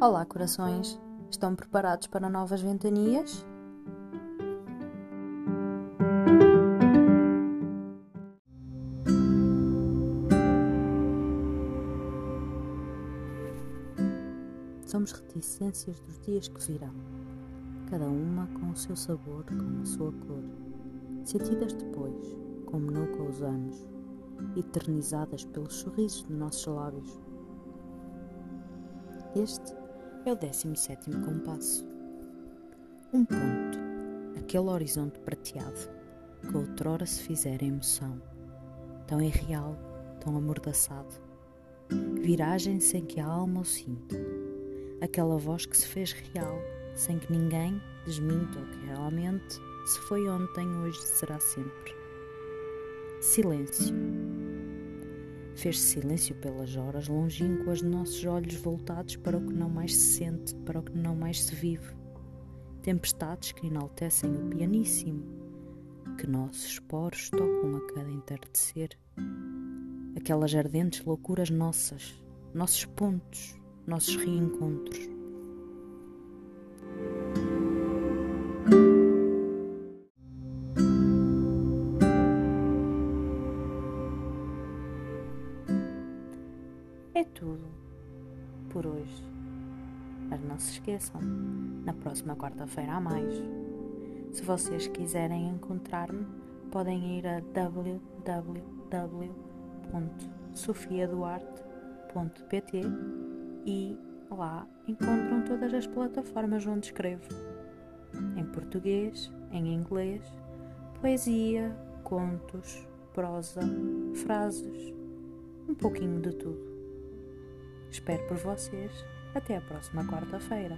Olá, corações! Estão preparados para novas ventanias? Somos reticências dos dias que virão, cada uma com o seu sabor, com a sua cor, sentidas depois, como nunca os anos, eternizadas pelos sorrisos de nossos lábios. Este é o 17 compasso. Um ponto, aquele horizonte prateado que outrora se fizera emoção, tão irreal, tão amordaçado. Viragem sem que a alma o sinta, aquela voz que se fez real, sem que ninguém desminta o que realmente se foi ontem, hoje será sempre. Silêncio Fez-se silêncio pelas horas longínquas nossos olhos voltados para o que não mais se sente, para o que não mais se vive. Tempestades que enaltecem o pianíssimo, que nossos poros tocam a cada entardecer. Aquelas ardentes loucuras nossas, nossos pontos, nossos reencontros É tudo por hoje. Mas não se esqueçam, na próxima quarta-feira há mais. Se vocês quiserem encontrar-me, podem ir a www.sofiaduarte.pt e lá encontram todas as plataformas onde escrevo. Em português, em inglês, poesia, contos, prosa, frases, um pouquinho de tudo. Espero por vocês. Até a próxima quarta-feira.